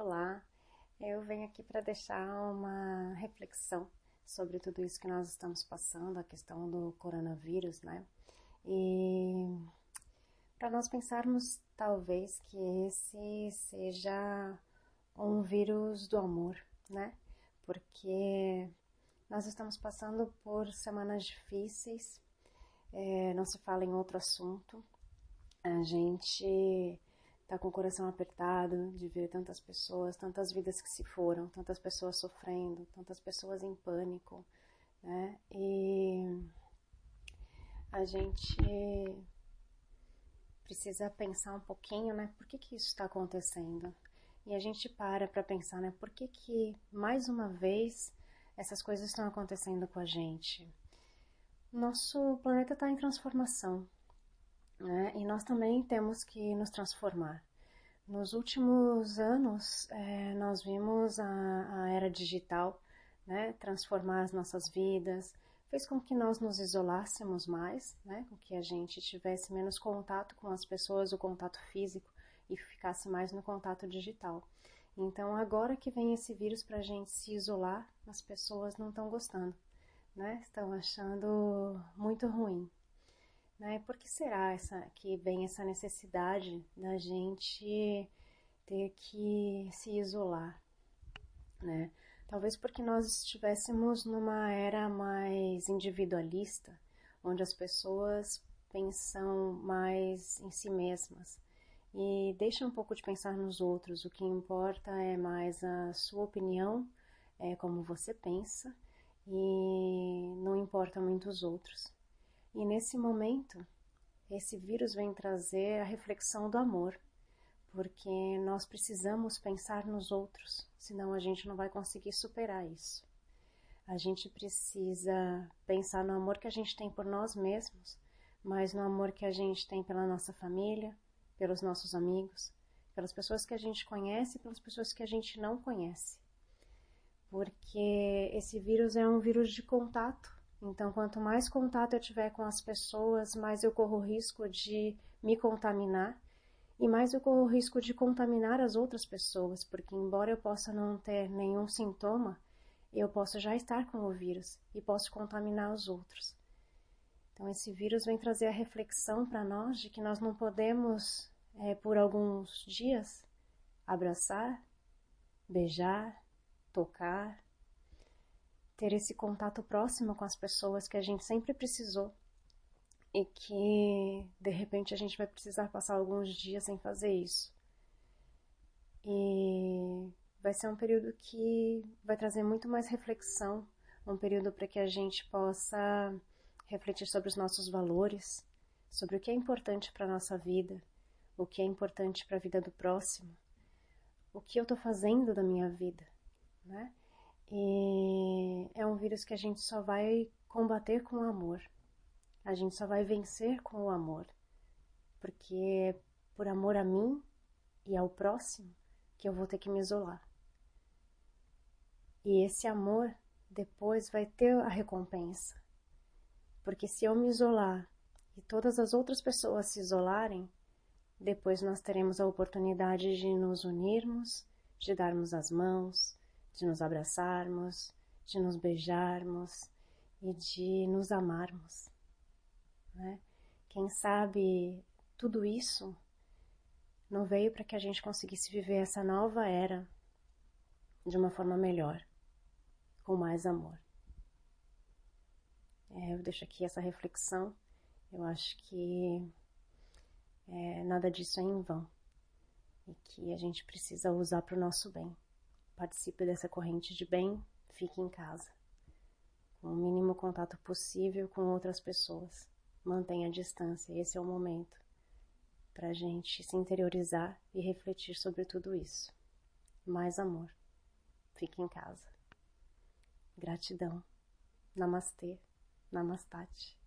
Olá, eu venho aqui para deixar uma reflexão sobre tudo isso que nós estamos passando, a questão do coronavírus, né? E para nós pensarmos talvez que esse seja um vírus do amor, né? Porque nós estamos passando por semanas difíceis, é, não se fala em outro assunto, a gente tá com o coração apertado de ver tantas pessoas, tantas vidas que se foram, tantas pessoas sofrendo, tantas pessoas em pânico, né? E a gente precisa pensar um pouquinho, né? Por que que isso está acontecendo? E a gente para para pensar, né? Por que que mais uma vez essas coisas estão acontecendo com a gente? Nosso planeta está em transformação, né? E nós também temos que nos transformar. Nos últimos anos, é, nós vimos a, a era digital né, transformar as nossas vidas, fez com que nós nos isolássemos mais, né, com que a gente tivesse menos contato com as pessoas, o contato físico, e ficasse mais no contato digital. Então, agora que vem esse vírus para a gente se isolar, as pessoas não estão gostando, né? Estão achando muito ruim. Né? Por que será essa, que vem essa necessidade da gente ter que se isolar? Né? Talvez porque nós estivéssemos numa era mais individualista, onde as pessoas pensam mais em si mesmas e deixam um pouco de pensar nos outros. O que importa é mais a sua opinião, é como você pensa e não importa muito os outros. E nesse momento, esse vírus vem trazer a reflexão do amor, porque nós precisamos pensar nos outros, senão a gente não vai conseguir superar isso. A gente precisa pensar no amor que a gente tem por nós mesmos, mas no amor que a gente tem pela nossa família, pelos nossos amigos, pelas pessoas que a gente conhece e pelas pessoas que a gente não conhece. Porque esse vírus é um vírus de contato então, quanto mais contato eu tiver com as pessoas, mais eu corro risco de me contaminar e mais eu corro risco de contaminar as outras pessoas, porque embora eu possa não ter nenhum sintoma, eu posso já estar com o vírus e posso contaminar os outros. Então, esse vírus vem trazer a reflexão para nós de que nós não podemos, é, por alguns dias, abraçar, beijar, tocar, ter esse contato próximo com as pessoas que a gente sempre precisou e que de repente a gente vai precisar passar alguns dias sem fazer isso. E vai ser um período que vai trazer muito mais reflexão, um período para que a gente possa refletir sobre os nossos valores, sobre o que é importante para a nossa vida, o que é importante para a vida do próximo, o que eu estou fazendo da minha vida, né? E é um vírus que a gente só vai combater com o amor. A gente só vai vencer com o amor. Porque é por amor a mim e ao próximo que eu vou ter que me isolar. E esse amor depois vai ter a recompensa. Porque se eu me isolar e todas as outras pessoas se isolarem, depois nós teremos a oportunidade de nos unirmos, de darmos as mãos, de nos abraçarmos, de nos beijarmos e de nos amarmos. Né? Quem sabe tudo isso não veio para que a gente conseguisse viver essa nova era de uma forma melhor, com mais amor. É, eu deixo aqui essa reflexão. Eu acho que é, nada disso é em vão e que a gente precisa usar para o nosso bem. Participe dessa corrente de bem, fique em casa, com o mínimo contato possível com outras pessoas. Mantenha a distância, esse é o momento para a gente se interiorizar e refletir sobre tudo isso. Mais amor. Fique em casa. Gratidão. Namastê. Namastate.